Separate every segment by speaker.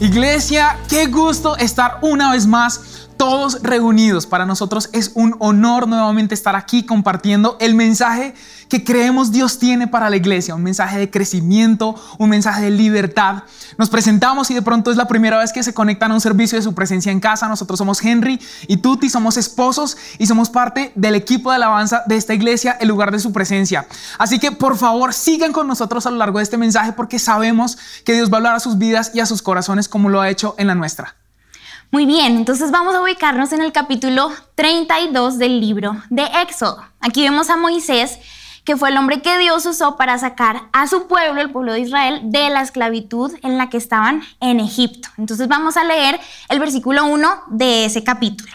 Speaker 1: Iglesia, qué gusto estar una vez más todos reunidos. Para nosotros es un honor nuevamente estar aquí compartiendo el mensaje que creemos Dios tiene para la iglesia, un mensaje de crecimiento, un mensaje de libertad. Nos presentamos y de pronto es la primera vez que se conectan a un servicio de su presencia en casa. Nosotros somos Henry y Tuti, somos esposos y somos parte del equipo de alabanza de esta iglesia, el lugar de su presencia. Así que por favor sigan con nosotros a lo largo de este mensaje porque sabemos que Dios va a hablar a sus vidas y a sus corazones como lo ha hecho en la nuestra.
Speaker 2: Muy bien, entonces vamos a ubicarnos en el capítulo 32 del libro de Éxodo. Aquí vemos a Moisés, que fue el hombre que Dios usó para sacar a su pueblo, el pueblo de Israel, de la esclavitud en la que estaban en Egipto. Entonces vamos a leer el versículo 1 de ese capítulo.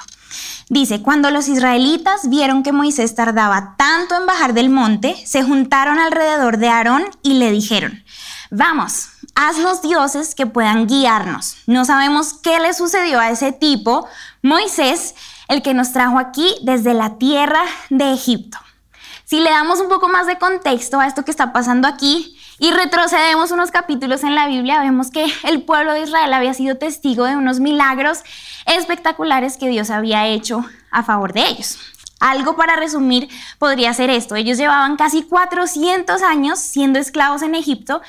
Speaker 2: Dice, cuando los israelitas vieron que Moisés tardaba tanto en bajar del monte, se juntaron alrededor de Aarón y le dijeron, vamos, haznos dioses que puedan guiarnos. No sabemos qué le sucedió a ese tipo, Moisés, el que nos trajo aquí desde la tierra de Egipto. Si le damos un poco más de contexto a esto que está pasando aquí y retrocedemos unos capítulos en la Biblia, vemos que el pueblo de Israel había sido testigo de unos milagros espectaculares que Dios había hecho a favor de ellos. Algo para resumir podría ser esto. Ellos llevaban casi 400 años siendo esclavos en Egipto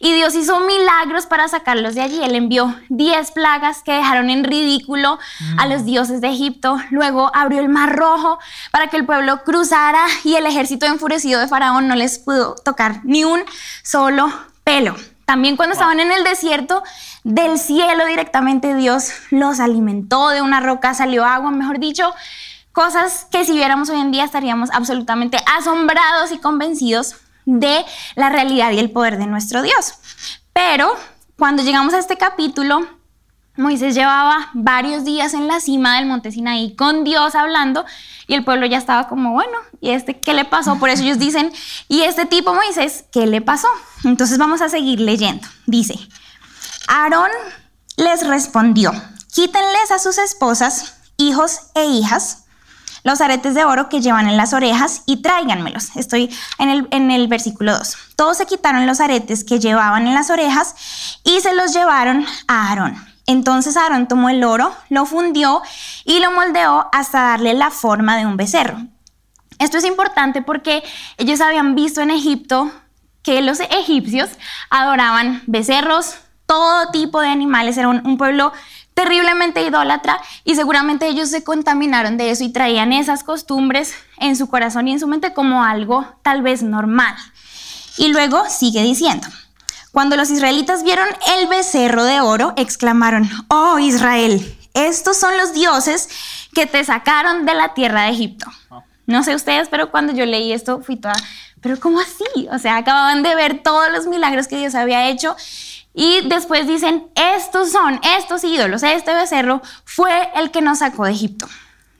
Speaker 2: y Dios hizo milagros para sacarlos de allí. Él envió 10 plagas que dejaron en ridículo a los dioses de Egipto. Luego abrió el mar rojo para que el pueblo cruzara y el ejército enfurecido de Faraón no les pudo tocar ni un solo pelo. También cuando estaban en el desierto, del cielo directamente Dios los alimentó, de una roca salió agua, mejor dicho, cosas que si viéramos hoy en día estaríamos absolutamente asombrados y convencidos de la realidad y el poder de nuestro Dios. Pero cuando llegamos a este capítulo, Moisés llevaba varios días en la cima del monte Sinaí con Dios hablando y el pueblo ya estaba como, bueno, ¿y este qué le pasó? Por eso ellos dicen, ¿y este tipo Moisés qué le pasó? Entonces vamos a seguir leyendo. Dice, Aarón les respondió, quítenles a sus esposas, hijos e hijas, los aretes de oro que llevan en las orejas y tráiganmelos. Estoy en el, versículo 2. Todos se quitaron los aretes que llevaban en las orejas y se los llevaron a Aarón. Entonces Aarón tomó el oro, lo fundió y lo moldeó hasta darle la forma de un becerro. Esto es importante porque ellos habían visto en Egipto que los egipcios adoraban becerros, todo tipo de animales, era un pueblo terriblemente idólatra y seguramente ellos se contaminaron de eso y traían esas costumbres en su corazón y en su mente como algo tal vez normal. Y luego sigue diciendo, cuando los israelitas vieron el becerro de oro, exclamaron, oh Israel, estos son los dioses que te sacaron de la tierra de Egipto. No sé ustedes, pero cuando yo leí esto fui toda, pero ¿cómo así? O sea, acababan de ver todos los milagros que Dios había hecho y después dicen, estos son, estos ídolos, este becerro fue el que nos sacó de Egipto.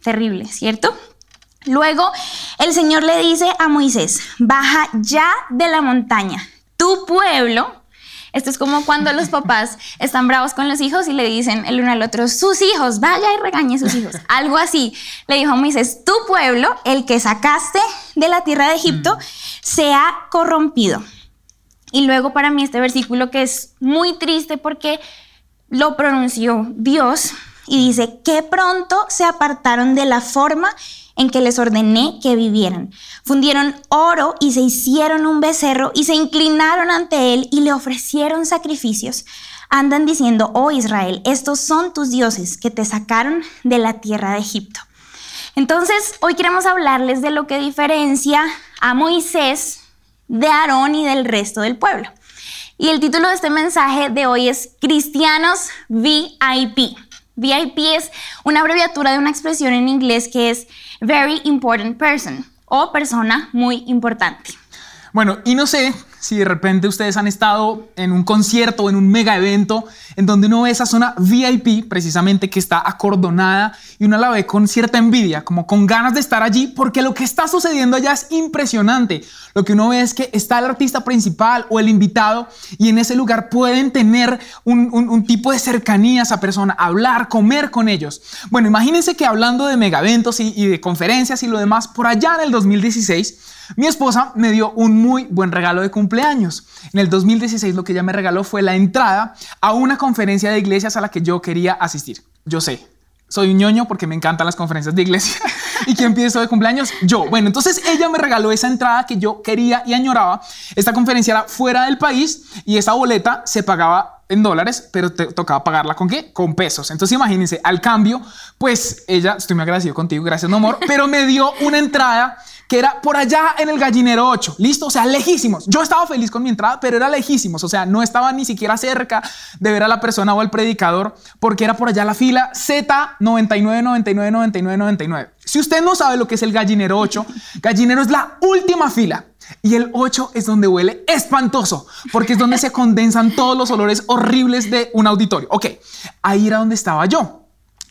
Speaker 2: Terrible, ¿cierto? Luego el Señor le dice a Moisés, baja ya de la montaña, tu pueblo. Esto es como cuando los papás están bravos con los hijos y le dicen el uno al otro, sus hijos, vaya y regañe a sus hijos. Algo así. Le dijo a Moisés, tu pueblo, el que sacaste de la tierra de Egipto, mm. se ha corrompido y luego para mí este versículo que es muy triste porque lo pronunció Dios y dice, que pronto se apartaron de la forma en que les ordené que vivieran. Fundieron oro y se hicieron un becerro y se inclinaron ante él y le ofrecieron sacrificios. Andan diciendo, oh Israel, estos son tus dioses que te sacaron de la tierra de Egipto. Entonces, hoy queremos hablarles de lo que diferencia a Moisés de Aarón y del resto del pueblo. Y el título de este mensaje de hoy es Cristianos VIP. VIP es una abreviatura de una expresión en inglés que es Very Important Person o persona muy importante.
Speaker 1: Bueno, y no sé si de repente ustedes han estado en un concierto o en un mega evento en donde uno ve esa zona VIP precisamente que está acordonada y uno la ve con cierta envidia, como con ganas de estar allí porque lo que está sucediendo allá es impresionante. Lo que uno ve es que está el artista principal o el invitado y en ese lugar pueden tener un, tipo de cercanía a esa persona, hablar, comer con ellos. Bueno, imagínense que hablando de mega eventos y, y de conferencias y lo demás, por allá en el 2016, Mi esposa me dio un muy buen regalo de cumpleaños. En el 2016 lo que ella me regaló fue la entrada a una conferencia de iglesias a la que yo quería asistir. Yo sé, soy un ñoño porque me encantan las conferencias de iglesia. ¿Y quién pide de cumpleaños? Yo. Bueno, entonces ella me regaló esa entrada que yo quería y añoraba. Esta conferencia era fuera del país y esa boleta se pagaba en dólares, pero te tocaba pagarla con qué? Con pesos. Entonces imagínense, al cambio, pues ella, estoy muy agradecido contigo, gracias, no amor, pero me dio una entrada era por allá en el gallinero 8, listo, o sea, lejísimos. Yo estaba feliz con mi entrada, pero era lejísimos, o sea, no estaba ni siquiera cerca de ver a la persona o al predicador, porque era por allá la fila Z 99, 99, 99, 99. Si usted no sabe lo que es el gallinero 8, gallinero es la última fila. Y el 8 es donde huele espantoso, porque es donde se condensan todos los olores horribles de un auditorio. Ok, ahí era donde estaba yo.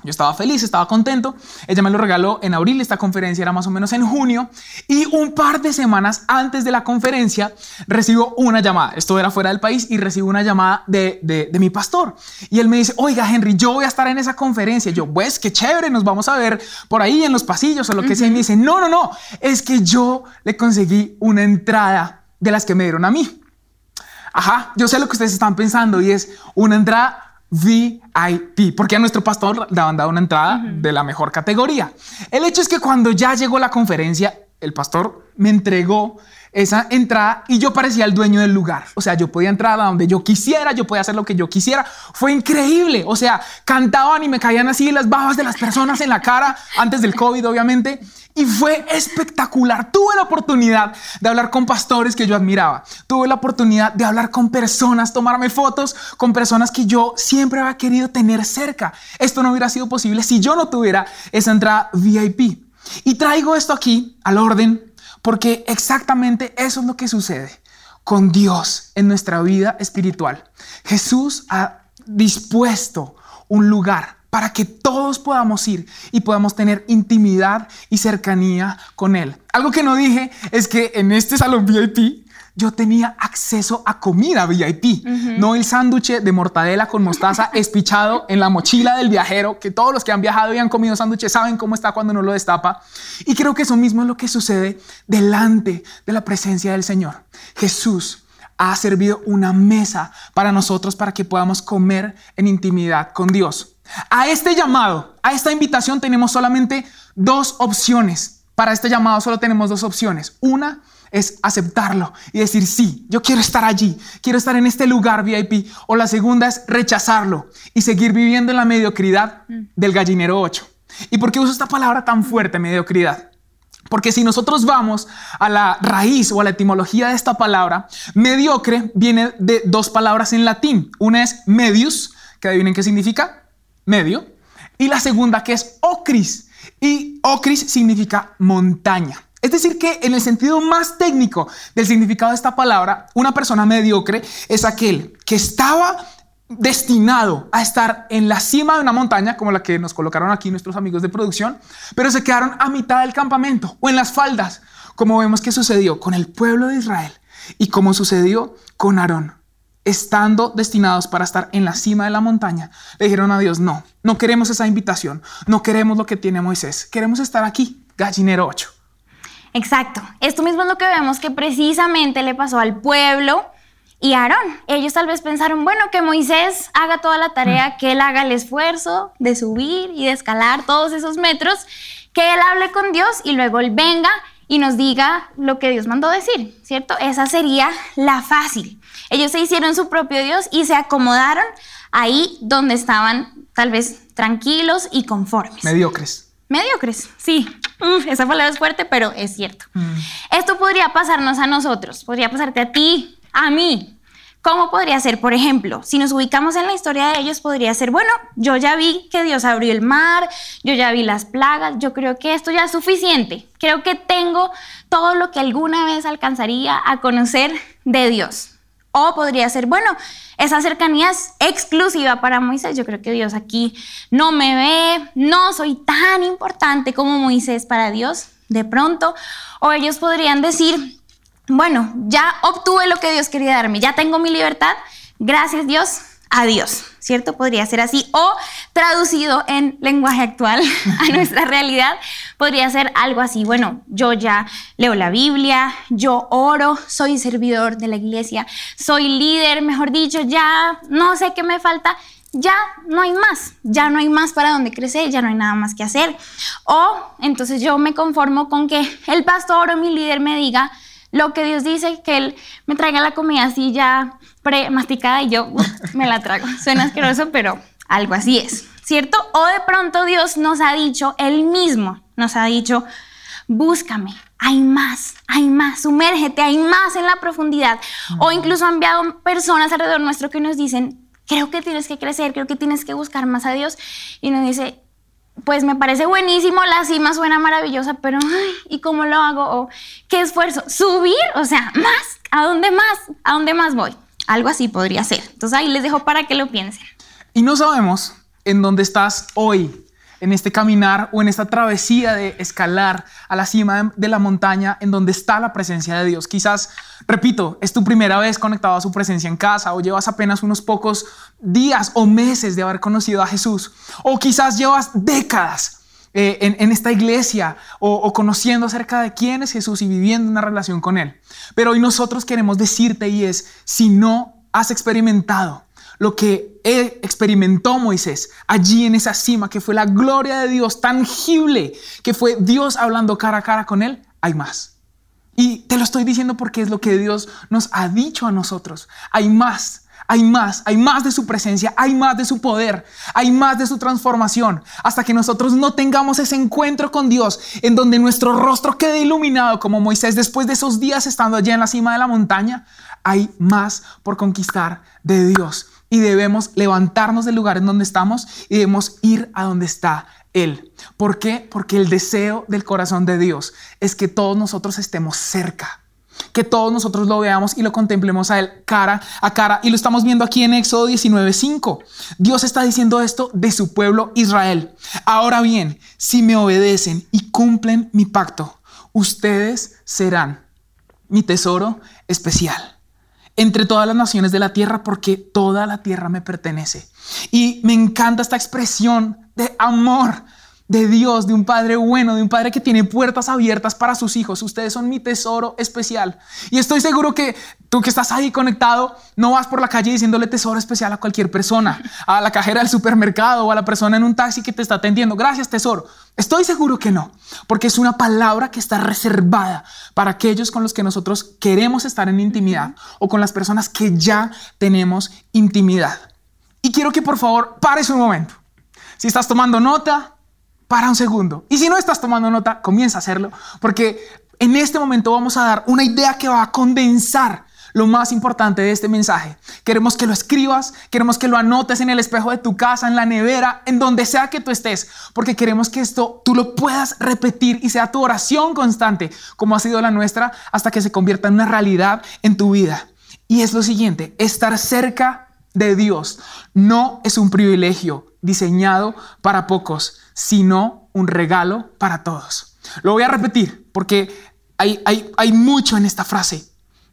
Speaker 1: Yo estaba feliz, estaba contento. Ella me lo regaló en abril. Esta conferencia era más o menos en junio. Y un par de semanas antes de la conferencia recibo una llamada. Esto era fuera del país y recibo una llamada de, de, mi pastor. Y él me dice, oiga Henry, yo voy a estar en esa conferencia. Yo, pues, qué chévere, nos vamos a ver por ahí en los pasillos o lo que sea. Y me dice, no, no, no, es que yo le conseguí una entrada de las que me dieron a mí. Ajá, yo sé lo que ustedes están pensando y es una entrada VIP, porque a nuestro pastor le han dado una entrada de la mejor categoría. El hecho es que cuando ya llegó la conferencia, el pastor me entregó esa entrada y yo parecía el dueño del lugar. O sea, yo podía entrar a donde yo quisiera, yo podía hacer lo que yo quisiera. Fue increíble. O sea, cantaban y me caían así las babas de las personas en la cara antes del COVID, obviamente. Y fue espectacular. Tuve la oportunidad de hablar con pastores que yo admiraba. Tuve la oportunidad de hablar con personas, tomarme fotos con personas que yo siempre había querido tener cerca. Esto no hubiera sido posible si yo no tuviera esa entrada VIP. Y traigo esto aquí al orden porque exactamente eso es lo que sucede con Dios en nuestra vida espiritual. Jesús ha dispuesto un lugar para que todos podamos ir y podamos tener intimidad y cercanía con Él. Algo que no dije es que en este salón VIP yo tenía acceso a comida VIP, no el sándwich de mortadela con mostaza espichado en la mochila del viajero, que todos los que han viajado y han comido sándwiches saben cómo está cuando no lo destapa. Y creo que eso mismo es lo que sucede delante de la presencia del Señor. Jesús ha servido una mesa para nosotros para que podamos comer en intimidad con Dios. A este llamado, a esta invitación tenemos solamente dos opciones. Para este llamado solo tenemos dos opciones. Una es aceptarlo y decir, sí, yo quiero estar allí, quiero estar en este lugar VIP. O la segunda es rechazarlo y seguir viviendo en la mediocridad mm. del gallinero 8. ¿Y por qué uso esta palabra tan fuerte, mediocridad? Porque si nosotros vamos a la raíz o a la etimología de esta palabra, mediocre viene de dos palabras en latín. Una es medius, que adivinen qué significa, medio, y la segunda que es ocris, y ocris significa montaña. Es decir, que en el sentido más técnico del significado de esta palabra, una persona mediocre es aquel que estaba destinado a estar en la cima de una montaña, como la que nos colocaron aquí nuestros amigos de producción, pero se quedaron a mitad del campamento o en las faldas, como vemos que sucedió con el pueblo de Israel y como sucedió con Aarón. Estando destinados para estar en la cima de la montaña, le dijeron a Dios, no, no queremos esa invitación, no queremos lo que tiene Moisés, queremos estar aquí, gallinero 8.
Speaker 2: Exacto. Esto mismo es lo que vemos que precisamente le pasó al pueblo y a Aarón. Ellos tal vez pensaron, bueno, que Moisés haga toda la tarea, mm. que él haga el esfuerzo de subir y de escalar todos esos metros, que él hable con Dios y luego él venga y nos diga lo que Dios mandó decir, ¿cierto? Esa sería la fácil. Ellos se hicieron su propio Dios y se acomodaron ahí donde estaban tal vez tranquilos y conformes.
Speaker 1: Mediocres.
Speaker 2: Mediocres, sí. esa palabra es fuerte, pero es cierto. Mm. Esto podría pasarnos a nosotros, podría pasarte a ti, a mí. ¿Cómo podría ser? Por ejemplo, si nos ubicamos en la historia de ellos, podría ser, bueno, yo ya vi que Dios abrió el mar, yo ya vi las plagas, yo creo que esto ya es suficiente. Creo que tengo todo lo que alguna vez alcanzaría a conocer de Dios. O podría ser, bueno, esa cercanía es exclusiva para Moisés. Yo creo que Dios aquí no me ve, no soy tan importante como Moisés para Dios, de pronto. O ellos podrían decir, bueno, ya obtuve lo que Dios quería darme, ya tengo mi libertad, gracias Dios, a Dios, ¿cierto? Podría ser así. O traducido en lenguaje actual a nuestra realidad, podría ser algo así. Bueno, yo ya leo la Biblia, yo oro, soy servidor de la iglesia, soy líder, mejor dicho, ya no sé qué me falta. Ya no hay más, ya no hay más para donde crecer, ya no hay nada más que hacer. O entonces yo me conformo con que el pastor o mi líder me diga, lo que Dios dice, que Él me traiga la comida así ya pre-masticada y yo me la trago. Suena asqueroso, pero algo así es, ¿cierto? O de pronto Dios nos ha dicho, Él mismo nos ha dicho, búscame, hay más, hay más, sumérgete, hay más en la profundidad. O incluso ha enviado personas alrededor nuestro que nos dicen, creo que tienes que crecer, creo que tienes que buscar más a Dios. Y nos dice, pues me parece buenísimo, la cima suena maravillosa, pero ¿y cómo lo hago? ¿O qué esfuerzo? ¿Subir? O sea, más, ¿a dónde más? ¿A dónde más voy? Algo así podría ser. Entonces ahí les dejo para que lo piensen.
Speaker 1: Y no sabemos en dónde estás hoy, en este caminar o en esta travesía de escalar a la cima de la montaña en donde está la presencia de Dios. Quizás, repito, es tu primera vez conectado a su presencia en casa o llevas apenas unos pocos días o meses de haber conocido a Jesús o quizás llevas décadas. Eh, en, esta iglesia o, o conociendo acerca de quién es Jesús y viviendo una relación con Él. Pero hoy nosotros queremos decirte y es, si no has experimentado lo que experimentó Moisés allí en esa cima, que fue la gloria de Dios tangible, que fue Dios hablando cara a cara con él, hay más. Y te lo estoy diciendo porque es lo que Dios nos ha dicho a nosotros. Hay más, hay más, hay más de su presencia, hay más de su poder, hay más de su transformación, hasta que nosotros no tengamos ese encuentro con Dios en donde nuestro rostro quede iluminado como Moisés después de esos días estando allí en la cima de la montaña. Hay más por conquistar de Dios y debemos levantarnos del lugar en donde estamos y debemos ir a donde está Él. ¿Por qué? Porque el deseo del corazón de Dios es que todos nosotros estemos cerca, que todos nosotros lo veamos y lo contemplemos a Él cara a cara. Y lo estamos viendo aquí en Éxodo 19:5. Dios está diciendo esto de su pueblo Israel. Ahora bien, si me obedecen y cumplen mi pacto, ustedes serán mi tesoro especial entre todas las naciones de la tierra porque toda la tierra me pertenece. Y me encanta esta expresión de amor de Dios, de un Padre bueno, de un Padre que tiene puertas abiertas para sus hijos. Ustedes son mi tesoro especial. Y estoy seguro que tú que estás ahí conectado, no vas por la calle diciéndole tesoro especial a cualquier persona, a la cajera del supermercado o a la persona en un taxi que te está atendiendo. Gracias, tesoro. Estoy seguro que no, porque es una palabra que está reservada para aquellos con los que nosotros queremos estar en intimidad o con las personas que ya tenemos intimidad. Y quiero que por favor pares un momento. Si estás tomando nota, para un segundo. Y si no estás tomando nota, comienza a hacerlo, porque en este momento vamos a dar una idea que va a condensar lo más importante de este mensaje. Queremos que lo escribas, queremos que lo anotes en el espejo de tu casa, en la nevera, en donde sea que tú estés, porque queremos que esto tú lo puedas repetir y sea tu oración constante, como ha sido la nuestra, hasta que se convierta en una realidad en tu vida. Y es lo siguiente, estar cerca de Dios no es un privilegio diseñado para pocos, sino un regalo para todos. Lo voy a repetir porque hay, hay, hay mucho en esta frase.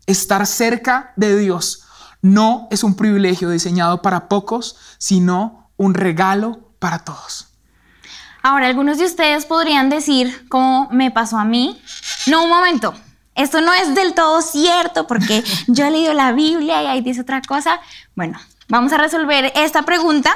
Speaker 1: Estar cerca de Dios no es un privilegio diseñado para pocos, sino un regalo para todos.
Speaker 2: Ahora, algunos de ustedes podrían decir, ¿cómo me pasó a mí? No, un momento. Esto no es del todo cierto porque yo he leído la Biblia y ahí dice otra cosa. Bueno, Vamos a resolver esta pregunta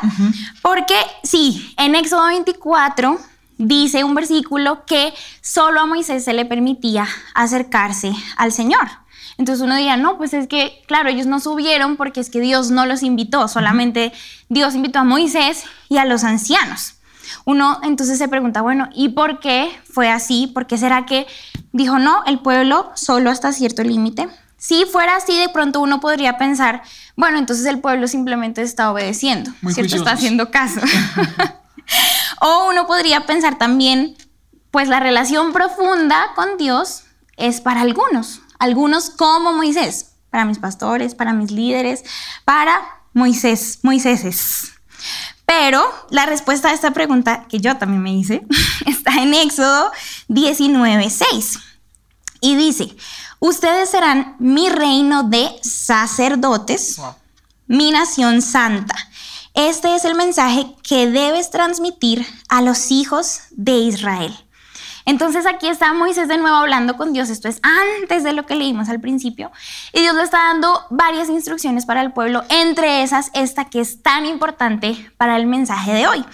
Speaker 2: porque sí, en Éxodo 24 dice un versículo que solo a Moisés se le permitía acercarse al Señor. Entonces uno diría, no, pues es que, claro, ellos no subieron porque es que Dios no los invitó, solamente Dios invitó a Moisés y a los ancianos. Uno entonces se pregunta, bueno, ¿y por qué fue así? ¿Por qué será que dijo, no, el pueblo solo hasta cierto límite? Si fuera así, de pronto uno podría pensar, bueno, entonces el pueblo simplemente está obedeciendo, ¿cierto? Está haciendo caso. o uno podría pensar también, pues la relación profunda con Dios es para algunos, algunos como Moisés, para mis pastores, para mis líderes, para Moisés, Moiséses. Pero la respuesta a esta pregunta que yo también me hice está en Éxodo 19:6 y dice, Ustedes serán mi reino de sacerdotes, mi nación santa. Este es el mensaje que debes transmitir a los hijos de Israel. Entonces aquí está Moisés de nuevo hablando con Dios. Esto es antes de lo que leímos al principio. Y Dios le está dando varias instrucciones para el pueblo, entre esas esta que es tan importante para el mensaje de hoy.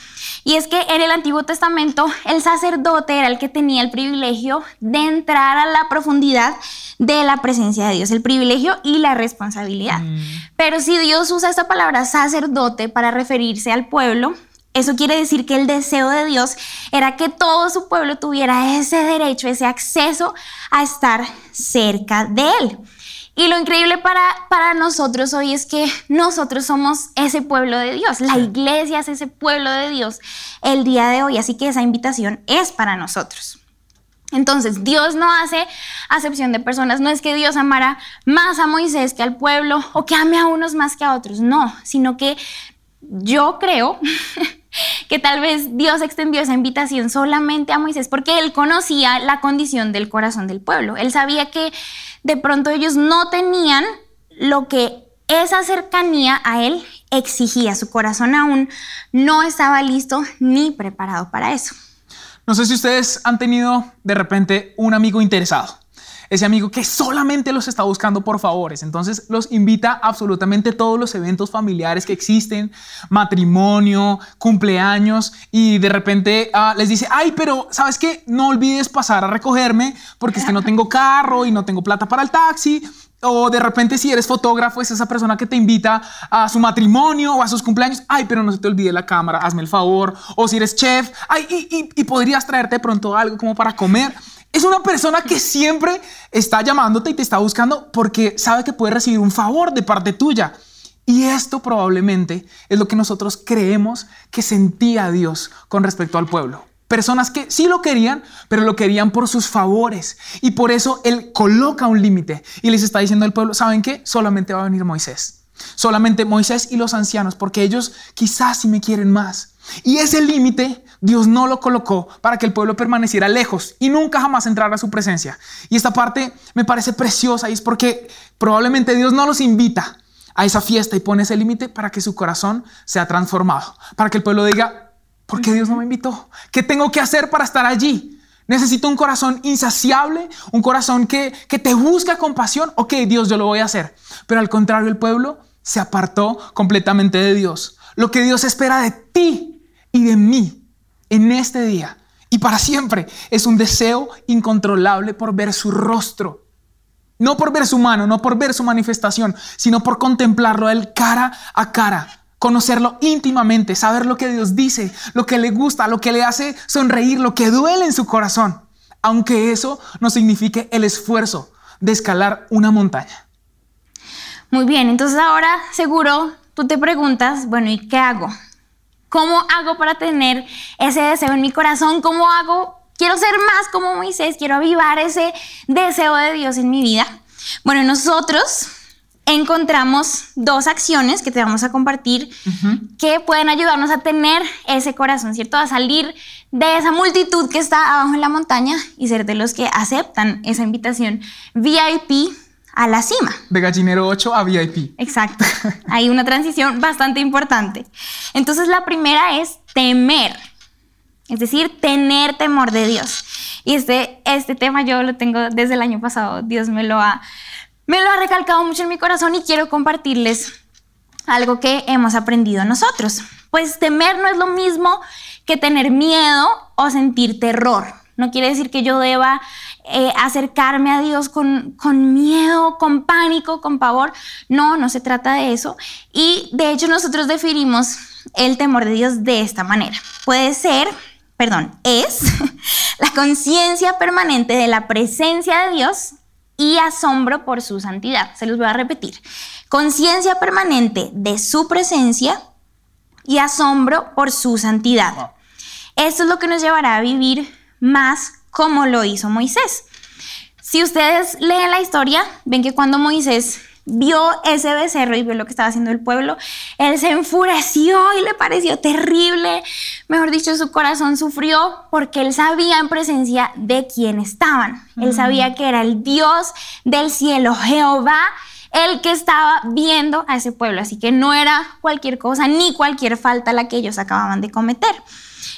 Speaker 2: Y es que en el Antiguo Testamento el sacerdote era el que tenía el privilegio de entrar a la profundidad de la presencia de Dios, el privilegio y la responsabilidad. Mm. Pero si Dios usa esta palabra sacerdote para referirse al pueblo, eso quiere decir que el deseo de Dios era que todo su pueblo tuviera ese derecho, ese acceso a estar cerca de Él. Y lo increíble para, para nosotros hoy es que nosotros somos ese pueblo de Dios. La iglesia es ese pueblo de Dios el día de hoy. Así que esa invitación es para nosotros. Entonces, Dios no hace acepción de personas. No es que Dios amara más a Moisés que al pueblo o que ame a unos más que a otros. No, sino que yo creo que tal vez Dios extendió esa invitación solamente a Moisés porque él conocía la condición del corazón del pueblo. Él sabía que de pronto ellos no tenían lo que esa cercanía a él exigía. Su corazón aún no estaba listo ni preparado para eso.
Speaker 1: No sé si ustedes han tenido de repente un amigo interesado ese amigo que solamente los está buscando por favores. Entonces los invita a absolutamente todos los eventos familiares que existen, matrimonio, cumpleaños, y de repente ah, les dice, ay, pero sabes qué, no olvides pasar a recogerme porque es que no tengo carro y no tengo plata para el taxi. O de repente si eres fotógrafo, es esa persona que te invita a su matrimonio o a sus cumpleaños. Ay, pero no se te olvide la cámara, hazme el favor. O si eres chef, ay, y, y podrías traerte pronto algo como para comer. Es una persona que siempre está llamándote y te está buscando porque sabe que puede recibir un favor de parte tuya. Y esto probablemente es lo que nosotros creemos que sentía Dios con respecto al pueblo. Personas que sí lo querían, pero lo querían por sus favores. Y por eso Él coloca un límite y les está diciendo al pueblo, ¿saben qué? Solamente va a venir Moisés. Solamente Moisés y los ancianos, porque ellos quizás sí me quieren más. Y ese límite Dios no lo colocó para que el pueblo permaneciera lejos y nunca jamás entrara a su presencia. Y esta parte me parece preciosa y es porque probablemente Dios no los invita a esa fiesta y pone ese límite para que su corazón sea transformado, para que el pueblo diga, ¿por qué Dios no me invitó? ¿Qué tengo que hacer para estar allí? Necesito un corazón insaciable, un corazón que, que te busca con pasión. Ok, Dios, yo lo voy a hacer. Pero al contrario, el pueblo se apartó completamente de Dios. Lo que Dios espera de ti y de mí en este día y para siempre es un deseo incontrolable por ver su rostro. No por ver su mano, no por ver su manifestación, sino por contemplarlo a él cara a cara, conocerlo íntimamente, saber lo que Dios dice, lo que le gusta, lo que le hace sonreír, lo que duele en su corazón, aunque eso no signifique el esfuerzo de escalar una montaña.
Speaker 2: Muy bien, entonces ahora seguro tú te preguntas, bueno, ¿y qué hago? ¿Cómo hago para tener ese deseo en mi corazón? ¿Cómo hago? Quiero ser más como Moisés, quiero avivar ese deseo de Dios en mi vida. Bueno, nosotros encontramos dos acciones que te vamos a compartir que pueden ayudarnos a tener ese corazón, ¿cierto? A salir de esa multitud que está abajo en la montaña y ser de los que aceptan esa invitación VIP a la cima.
Speaker 1: De gallinero 8 a VIP.
Speaker 2: Exacto. Hay una transición bastante importante. Entonces la primera es temer, es decir, tener temor de Dios. Y este, este tema yo lo tengo desde el año pasado. Dios me lo, ha, me lo ha recalcado mucho en mi corazón y quiero compartirles algo que hemos aprendido nosotros. Pues temer no es lo mismo que tener miedo o sentir terror. No quiere decir que yo deba eh, acercarme a Dios con, con miedo, con pánico, con pavor. No, no se trata de eso. Y de hecho nosotros definimos el temor de Dios de esta manera. Puede ser, perdón, es la conciencia permanente de la presencia de Dios y asombro por su santidad. Se los voy a repetir. Conciencia permanente de su presencia y asombro por su santidad. Esto es lo que nos llevará a vivir más como lo hizo Moisés. Si ustedes leen la historia, ven que cuando Moisés vio ese becerro y vio lo que estaba haciendo el pueblo, él se enfureció y le pareció terrible. Mejor dicho, su corazón sufrió porque él sabía en presencia de quién estaban. Él sabía que era el Dios del cielo, Jehová, el que estaba viendo a ese pueblo. Así que no era cualquier cosa ni cualquier falta la que ellos acababan de cometer.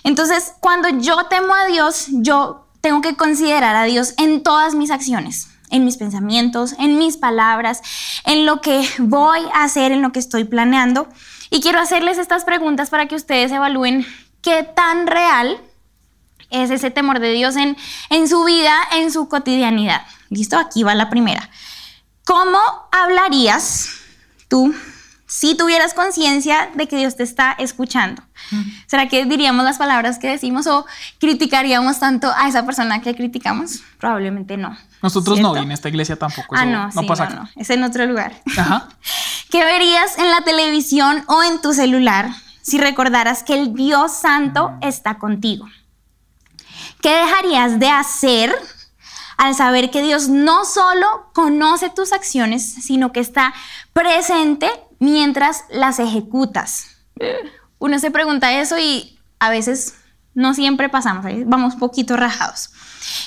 Speaker 2: Entonces, cuando yo temo a Dios, yo tengo que considerar a Dios en todas mis acciones, en mis pensamientos, en mis palabras, en lo que voy a hacer, en lo que estoy planeando. Y quiero hacerles estas preguntas para que ustedes evalúen qué tan real es ese temor de Dios en, en su vida, en su cotidianidad. ¿Listo? Aquí va la primera. ¿Cómo hablarías tú si tuvieras conciencia de que Dios te está escuchando? ¿Será que diríamos las palabras que decimos o criticaríamos tanto a esa persona que criticamos? Probablemente no.
Speaker 1: Nosotros no, y en esta iglesia tampoco.
Speaker 2: Ah, no, no pasa. No, es en otro lugar. Ajá. ¿Qué verías en la televisión o en tu celular si recordaras que el Dios Santo está contigo? ¿Qué dejarías de hacer al saber que Dios no solo conoce tus acciones, sino que está presente mientras las ejecutas? Uno se pregunta eso y a veces no siempre pasamos, vamos poquito rajados.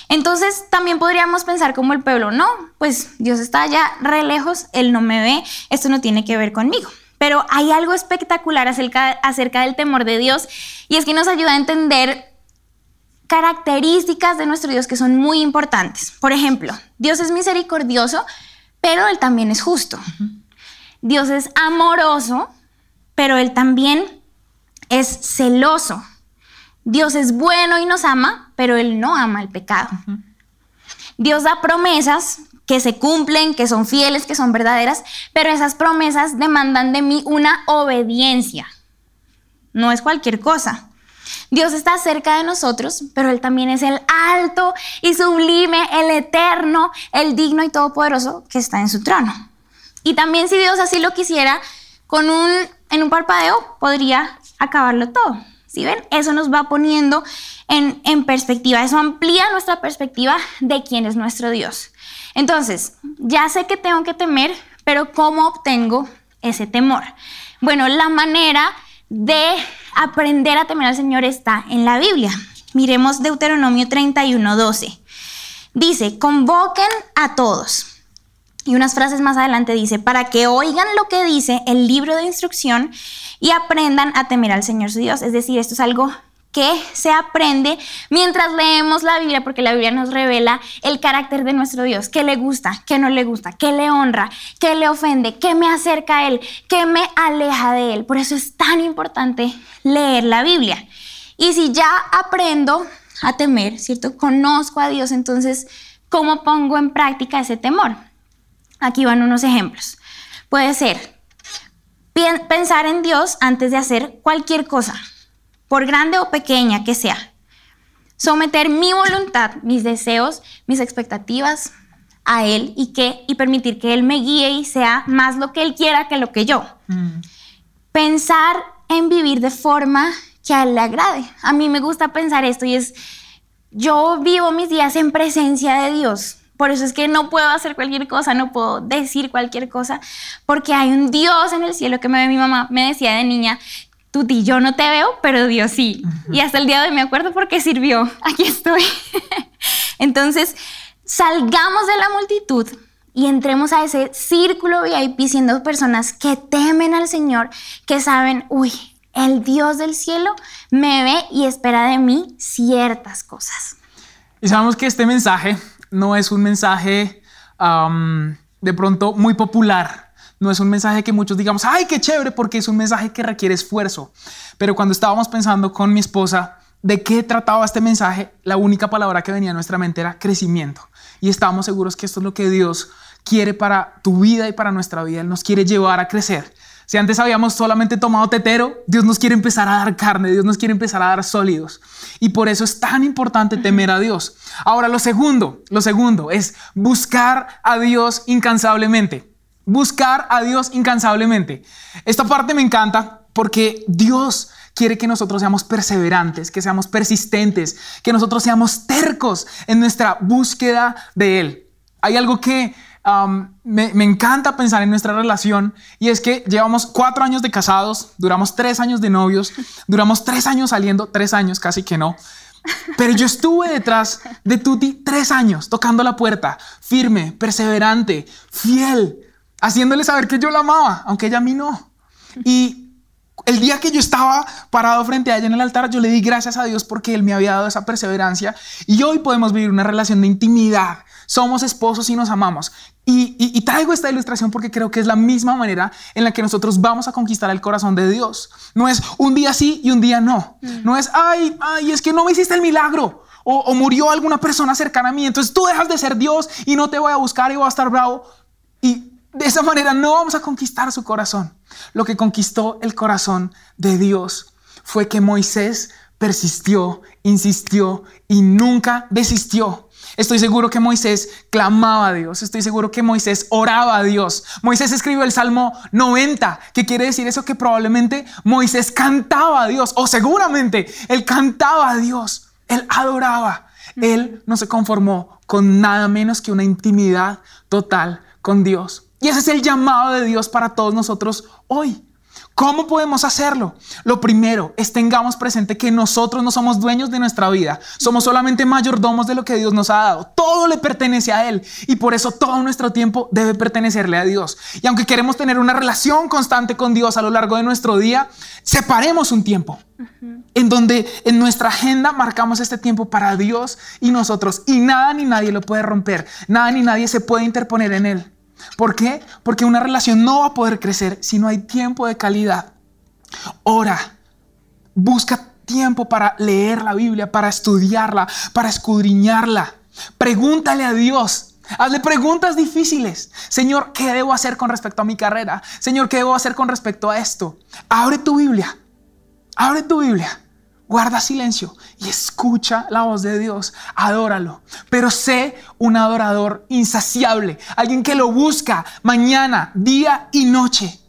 Speaker 2: Entonces también podríamos pensar como el pueblo, no, pues Dios está allá re lejos, Él no me ve, esto no tiene que ver conmigo. Pero hay algo espectacular acerca, acerca del temor de Dios y es que nos ayuda a entender características de nuestro Dios que son muy importantes. Por ejemplo, Dios es misericordioso, pero Él también es justo. Dios es amoroso, pero Él también es celoso. Dios es bueno y nos ama, pero Él no ama el pecado. Dios da promesas que se cumplen, que son fieles, que son verdaderas, pero esas promesas demandan de mí una obediencia. No es cualquier cosa. Dios está cerca de nosotros, pero Él también es el alto y sublime, el eterno, el digno y todopoderoso que está en su trono. Y también si Dios así lo quisiera, con un, en un parpadeo podría acabarlo todo. ¿Sí ven? Eso nos va poniendo en, en perspectiva, eso amplía nuestra perspectiva de quién es nuestro Dios. Entonces, ya sé que tengo que temer, pero ¿cómo obtengo ese temor? Bueno, la manera de aprender a temer al Señor está en la Biblia. Miremos Deuteronomio 31, 12. Dice, convoquen a todos. Y unas frases más adelante dice, para que oigan lo que dice el libro de instrucción y aprendan a temer al Señor su Dios. Es decir, esto es algo que se aprende mientras leemos la Biblia, porque la Biblia nos revela el carácter de nuestro Dios, qué le gusta, qué no le gusta, qué le honra, qué le ofende, qué me acerca a Él, qué me aleja de Él. Por eso es tan importante leer la Biblia. Y si ya aprendo a temer, ¿cierto? Conozco a Dios, entonces, ¿cómo pongo en práctica ese temor? Aquí van unos ejemplos. Puede ser pensar en Dios antes de hacer cualquier cosa por grande o pequeña que sea. Someter mi voluntad, mis deseos, mis expectativas a Él y, que, y permitir que Él me guíe y sea más lo que Él quiera que lo que yo. Mm. Pensar en vivir de forma que a Él le agrade. A mí me gusta pensar esto y es, yo vivo mis días en presencia de Dios. Por eso es que no puedo hacer cualquier cosa, no puedo decir cualquier cosa, porque hay un Dios en el cielo que me, mi mamá me decía de niña, Tuti, yo no te veo, pero Dios sí. Y hasta el día de hoy me acuerdo porque sirvió. Aquí estoy. Entonces, salgamos de la multitud y entremos a ese círculo VIP siendo personas que temen al Señor, que saben, uy, el Dios del cielo me ve y espera de mí ciertas cosas.
Speaker 1: Y sabemos que este mensaje no es un mensaje de pronto muy popular no es un mensaje que muchos digamos, ay, qué chévere, porque es un mensaje que requiere esfuerzo. Pero cuando estábamos pensando con mi esposa de qué trataba este mensaje, la única palabra que venía a nuestra mente era crecimiento. Y estábamos seguros que esto es lo que Dios quiere para tu vida y para nuestra vida. Él nos quiere llevar a crecer. Si antes habíamos solamente tomado tetero, Dios nos quiere empezar a dar carne, Dios nos quiere empezar a dar sólidos. Y por eso es tan importante temer a Dios. Ahora, lo segundo, lo segundo es buscar a Dios incansablemente. Buscar a Dios incansablemente. Esta parte me encanta porque Dios quiere que nosotros seamos perseverantes, que seamos persistentes, que nosotros seamos tercos en nuestra búsqueda de Él. Hay algo que um, me, me, encanta pensar en nuestra relación y es que llevamos cuatro años de casados, duramos tres años de novios, duramos tres años saliendo, tres años casi que no. Pero yo estuve detrás de Tuti tres años, tocando la puerta, firme, perseverante, fiel, haciéndole saber que yo la amaba, aunque ella a mí no. Y el día que yo estaba parado frente a ella en el altar, yo le di gracias a Dios porque Él me había dado esa perseverancia y hoy podemos vivir una relación de intimidad. Somos esposos y nos amamos. Y, traigo esta ilustración porque creo que es la misma manera en la que nosotros vamos a conquistar el corazón de Dios. No es un día sí y un día no. Mm. No es, ay, ay, es que no me hiciste el milagro. O, o murió alguna persona cercana a mí. Entonces tú dejas de ser Dios y no te voy a buscar y voy a estar bravo. Y de esa manera no vamos a conquistar su corazón. Lo que conquistó el corazón de Dios fue que Moisés persistió, insistió y nunca desistió. Estoy seguro que Moisés clamaba a Dios, estoy seguro que Moisés oraba a Dios. Moisés escribió el Salmo 90, que quiere decir eso que probablemente Moisés cantaba a Dios, o seguramente él cantaba a Dios, él adoraba. Él no se conformó con nada menos que una intimidad total con Dios. Y ese es el llamado de Dios para todos nosotros hoy. ¿Cómo podemos hacerlo? Lo primero es tengamos presente que nosotros no somos dueños de nuestra vida, somos solamente mayordomos de lo que Dios nos ha dado. Todo le pertenece a Él y por eso todo nuestro tiempo debe pertenecerle a Dios. Y aunque queremos tener una relación constante con Dios a lo largo de nuestro día, separemos un tiempo en donde en nuestra agenda marcamos este tiempo para Dios y nosotros y nada ni nadie lo puede romper, nada ni nadie se puede interponer en Él. ¿Por qué? Porque una relación no va a poder crecer si no hay tiempo de calidad. Ora, busca tiempo para leer la Biblia, para estudiarla, para escudriñarla. Pregúntale a Dios. Hazle preguntas difíciles. Señor, ¿qué debo hacer con respecto a mi carrera? Señor, ¿qué debo hacer con respecto a esto? Abre tu Biblia. Abre tu Biblia guarda silencio y escucha la voz de Dios, adóralo. Pero sé un adorador insaciable, alguien que lo busca mañana, día y noche.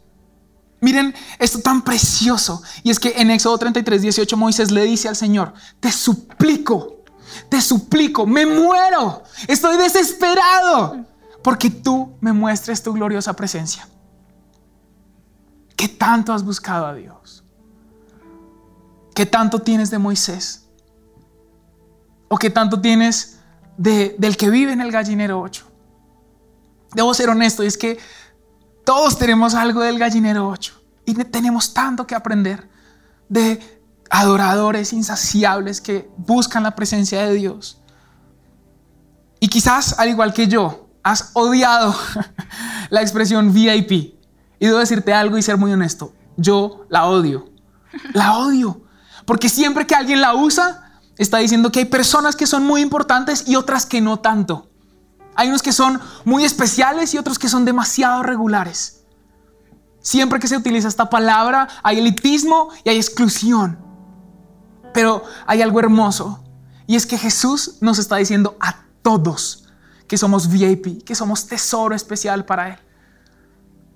Speaker 1: Miren esto tan precioso. Y es que en Éxodo 33, 18 Moisés le dice al Señor, te suplico, te suplico, me muero, estoy desesperado, porque tú me muestres tu gloriosa presencia. ¿Qué tanto has buscado a Dios? ¿Qué tanto tienes de Moisés? ¿O qué tanto tienes del que vive en el gallinero 8? Debo ser honesto, y es que todos tenemos algo del gallinero 8 y tenemos tanto que aprender de adoradores insaciables que buscan la presencia de Dios. Y quizás, al igual que yo, has odiado la expresión VIP. Y debo decirte algo y ser muy honesto. Yo la odio. La odio. Porque siempre que alguien la usa, está diciendo que hay personas que son muy importantes y otras que no tanto. Hay unos que son muy especiales y otros que son demasiado regulares. Siempre que se utiliza esta palabra hay elitismo y hay exclusión. Pero hay algo hermoso y es que Jesús nos está diciendo a todos que somos VIP, que somos tesoro especial para Él.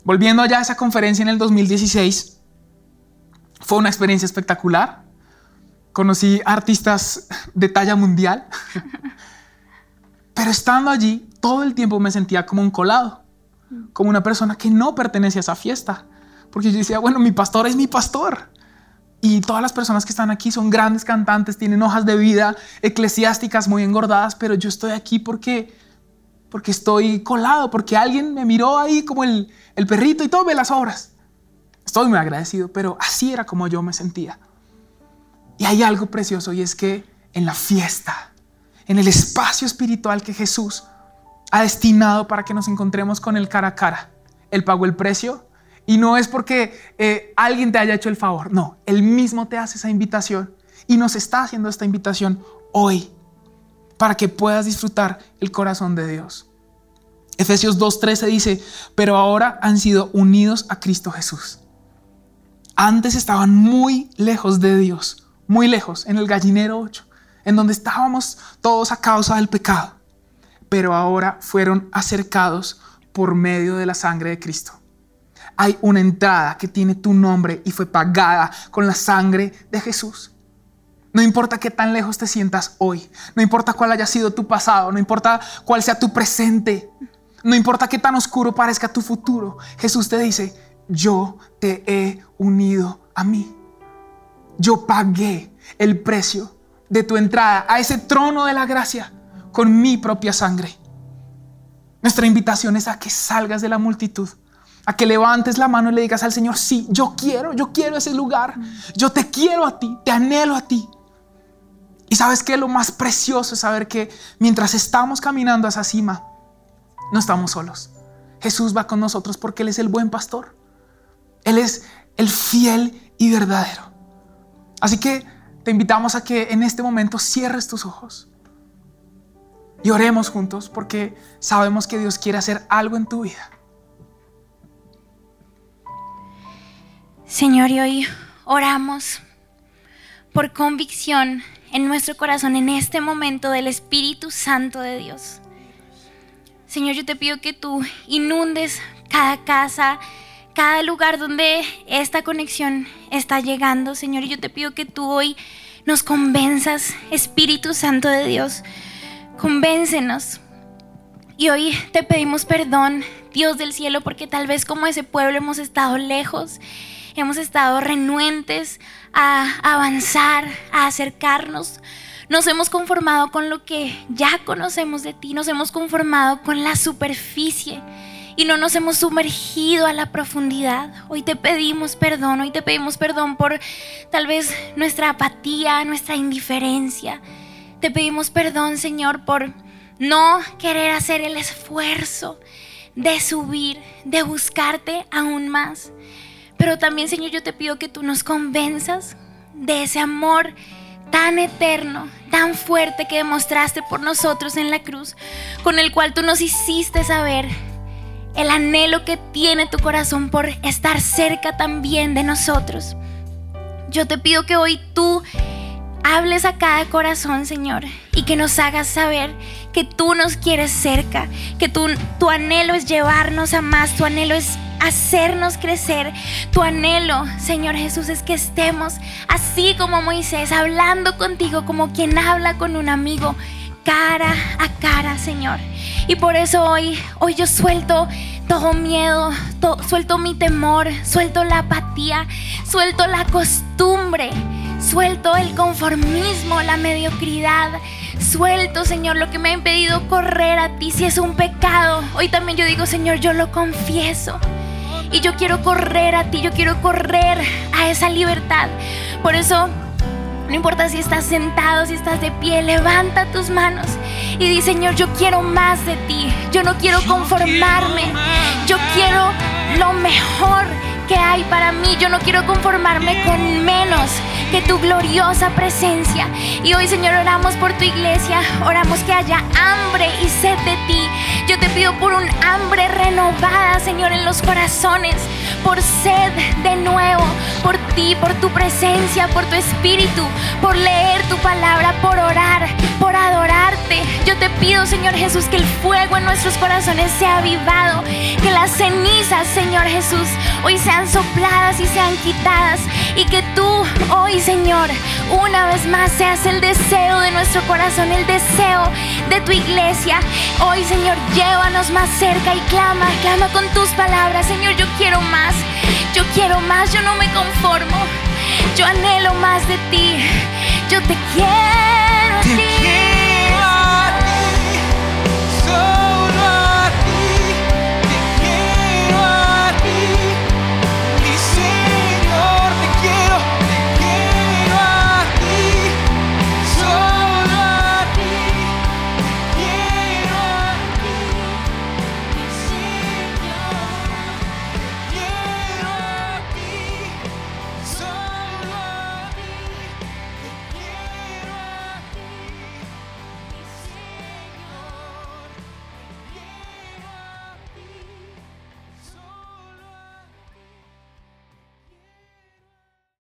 Speaker 1: Volviendo allá a esa conferencia en el 2016, fue una experiencia espectacular. Conocí artistas de talla mundial. Pero estando allí, todo el tiempo me sentía como un colado, como una persona que no pertenece a esa fiesta. Porque yo decía, bueno, mi pastor es mi pastor. Y todas las personas que están aquí son grandes cantantes, tienen hojas de vida eclesiásticas muy engordadas, pero yo estoy aquí porque, porque estoy colado, porque alguien me miró ahí como el, el perrito y todo ve las obras. Estoy muy agradecido, pero así era como yo me sentía. Y hay algo precioso y es que en la fiesta, en el espacio espiritual que Jesús ha destinado para que nos encontremos con Él cara a cara, Él pagó el precio y no es porque eh, alguien te haya hecho el favor, no, Él mismo te hace esa invitación y nos está haciendo esta invitación hoy para que puedas disfrutar el corazón de Dios. Efesios 2.13 dice, pero ahora han sido unidos a Cristo Jesús. Antes estaban muy lejos de Dios, muy lejos, en el gallinero 8, en donde estábamos todos a causa del pecado, pero ahora fueron acercados por medio de la sangre de Cristo. Hay una entrada que tiene tu nombre y fue pagada con la sangre de Jesús. No importa qué tan lejos te sientas hoy, no importa cuál haya sido tu pasado, no importa cuál sea tu presente, no importa qué tan oscuro parezca tu futuro, Jesús te dice, yo te he unido a mí yo pagué el precio de tu entrada a ese trono de la gracia con mi propia sangre. Nuestra invitación es a que salgas de la multitud, a que levantes la mano y le digas al Señor, sí, yo quiero, yo quiero ese lugar, yo te quiero a ti, te anhelo a ti. Y sabes que lo más precioso es saber que mientras estamos caminando a esa cima, no estamos solos. Jesús va con nosotros porque Él es el buen pastor. Él es el fiel y verdadero. Así que te invitamos a que en este momento cierres tus ojos y oremos juntos porque sabemos que Dios quiere hacer algo en tu vida.
Speaker 2: Señor, y hoy oramos por convicción en nuestro corazón en este momento del Espíritu Santo de Dios. Señor, yo te pido que tú inundes cada casa, cada lugar donde esta conexión está llegando, Señor. Y yo te pido que tú hoy nos convenzas, Espíritu Santo de Dios. Convéncenos. Y hoy te pedimos perdón, Dios del cielo, porque tal vez como ese pueblo hemos estado lejos, hemos estado renuentes a avanzar, a acercarnos. Nos hemos conformado con lo que ya conocemos de ti, nos hemos conformado con la superficie y no nos hemos sumergido a la profundidad. Hoy te pedimos perdón, hoy te pedimos perdón por tal vez nuestra apatía, nuestra indiferencia. Te pedimos perdón, Señor, por no querer hacer el esfuerzo de subir, de buscarte aún más. Pero también, Señor, yo te pido que tú nos convenzas de ese amor tan eterno, tan fuerte que demostraste por nosotros en la cruz, con el cual tú nos hiciste saber el anhelo que tiene tu corazón por estar cerca también de nosotros. Yo te pido que hoy tú hables a cada corazón, Señor, y que nos hagas saber que tú nos quieres cerca, que tu, tu anhelo es llevarnos a más, tu anhelo es hacernos crecer. Tu anhelo, Señor Jesús, es que estemos así como Moisés, hablando contigo como quien habla con un amigo, cara a cara, Señor. Y por eso hoy, hoy yo suelto todo miedo, suelto mi temor, suelto la apatía, suelto la costumbre, suelto el conformismo, la mediocridad. Suelto, Señor, lo que me ha impedido correr a ti. Si es un pecado, hoy también yo digo, Señor, yo lo confieso. Y yo quiero correr a ti, yo quiero correr a esa libertad. Por eso, no importa si estás sentado, si estás de pie, levanta tus manos y di, Señor, yo quiero más de ti. Yo no quiero conformarme. Yo quiero lo mejor que hay para mí. Yo no quiero conformarme con menos que tu gloriosa presencia. Y hoy, Señor, oramos por tu iglesia. Oramos que haya hambre y sed de ti. Yo te pido por un hambre renovada, Señor, en los corazones. Por sed de nuevo. Por ti, por tu presencia, por tu espíritu. Por leer tu palabra, por orar, por adorarte. Yo te pido, Señor Jesús, que el fuego en nuestros corazones sea avivado. Que las cenizas, Señor Jesús, hoy sean sopladas y sean quitadas. Y que tú hoy, Señor, una vez más seas el deseo de nuestro corazón, el deseo de tu iglesia. Hoy, Señor, llévanos más cerca y clama, clama con tus palabras. Señor, yo quiero más, yo quiero más, yo no me conformo. Yo anhelo más de ti, yo te quiero.